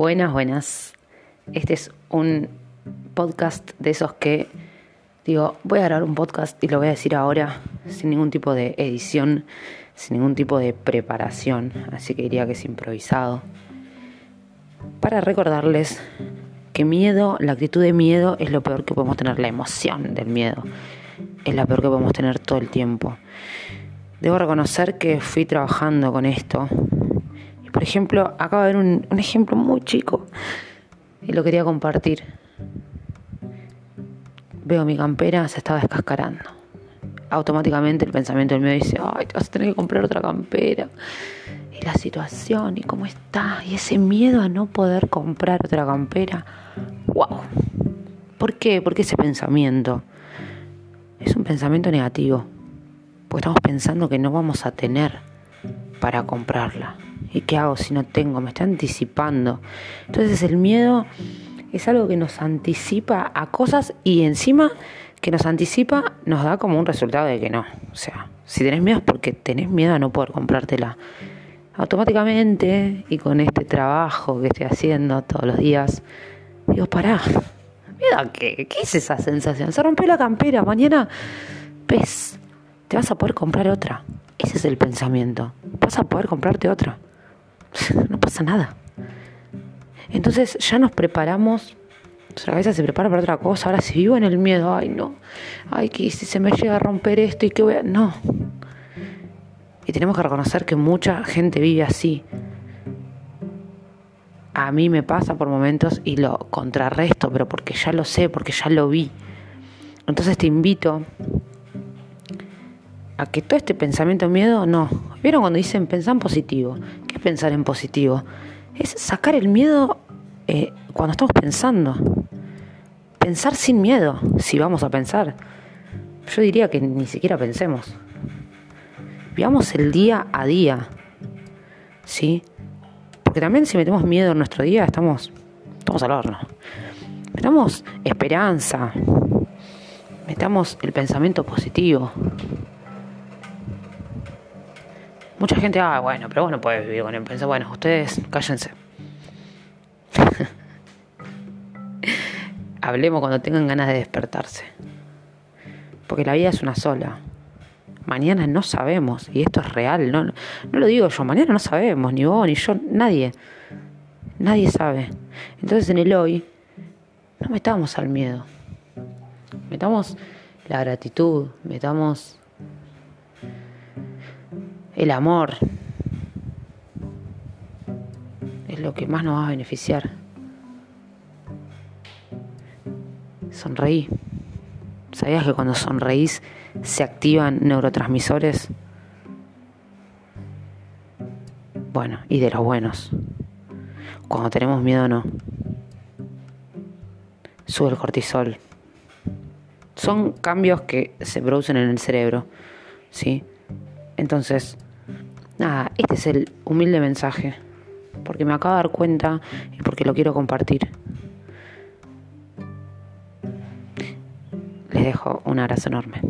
Buenas, buenas. Este es un podcast de esos que digo, voy a grabar un podcast y lo voy a decir ahora sin ningún tipo de edición, sin ningún tipo de preparación, así que diría que es improvisado. Para recordarles que miedo, la actitud de miedo es lo peor que podemos tener, la emoción del miedo es la peor que podemos tener todo el tiempo. Debo reconocer que fui trabajando con esto por ejemplo, acabo de ver un, ejemplo muy chico y lo quería compartir. Veo mi campera, se estaba descascarando. Automáticamente el pensamiento del medio dice, ay, te vas a tener que comprar otra campera. Y la situación, y cómo está, y ese miedo a no poder comprar otra campera. ¡Wow! ¿Por qué? ¿Por qué ese pensamiento? Es un pensamiento negativo. Porque estamos pensando que no vamos a tener para comprarla. ¿Y qué hago si no tengo? Me está anticipando. Entonces el miedo es algo que nos anticipa a cosas y encima que nos anticipa nos da como un resultado de que no. O sea, si tenés miedo es porque tenés miedo a no poder comprártela. Automáticamente y con este trabajo que estoy haciendo todos los días, digo, pará, ¿miedo a qué? ¿Qué es esa sensación? Se rompió la campera, mañana ves, te vas a poder comprar otra. Ese es el pensamiento. Vas a poder comprarte otra. no pasa nada. Entonces ya nos preparamos, nuestra cabeza se prepara para otra cosa. Ahora si vivo en el miedo, ay no, ay que si se me llega a romper esto y que voy a... No. Y tenemos que reconocer que mucha gente vive así. A mí me pasa por momentos y lo contrarresto, pero porque ya lo sé, porque ya lo vi. Entonces te invito a que todo este pensamiento miedo, no. ¿Vieron cuando dicen pensar en positivo? ¿Qué es pensar en positivo? Es sacar el miedo eh, cuando estamos pensando. Pensar sin miedo, si vamos a pensar. Yo diría que ni siquiera pensemos. Vivamos el día a día. ¿Sí? Porque también si metemos miedo en nuestro día, estamos, estamos al horno. Metamos esperanza. Metamos el pensamiento positivo. Mucha gente, ah, bueno, pero vos no podés vivir con empresa. Bueno, ustedes cállense. Hablemos cuando tengan ganas de despertarse. Porque la vida es una sola. Mañana no sabemos, y esto es real, no, no lo digo yo, mañana no sabemos, ni vos, ni yo, nadie. Nadie sabe. Entonces en el hoy, no metamos al miedo. Metamos la gratitud, metamos el amor es lo que más nos va a beneficiar. Sonreí. ¿Sabías que cuando sonreís se activan neurotransmisores? Bueno, y de los buenos. Cuando tenemos miedo no. Sube el cortisol. Son cambios que se producen en el cerebro, ¿sí? Entonces, Nada, este es el humilde mensaje, porque me acabo de dar cuenta y porque lo quiero compartir. Les dejo un abrazo enorme.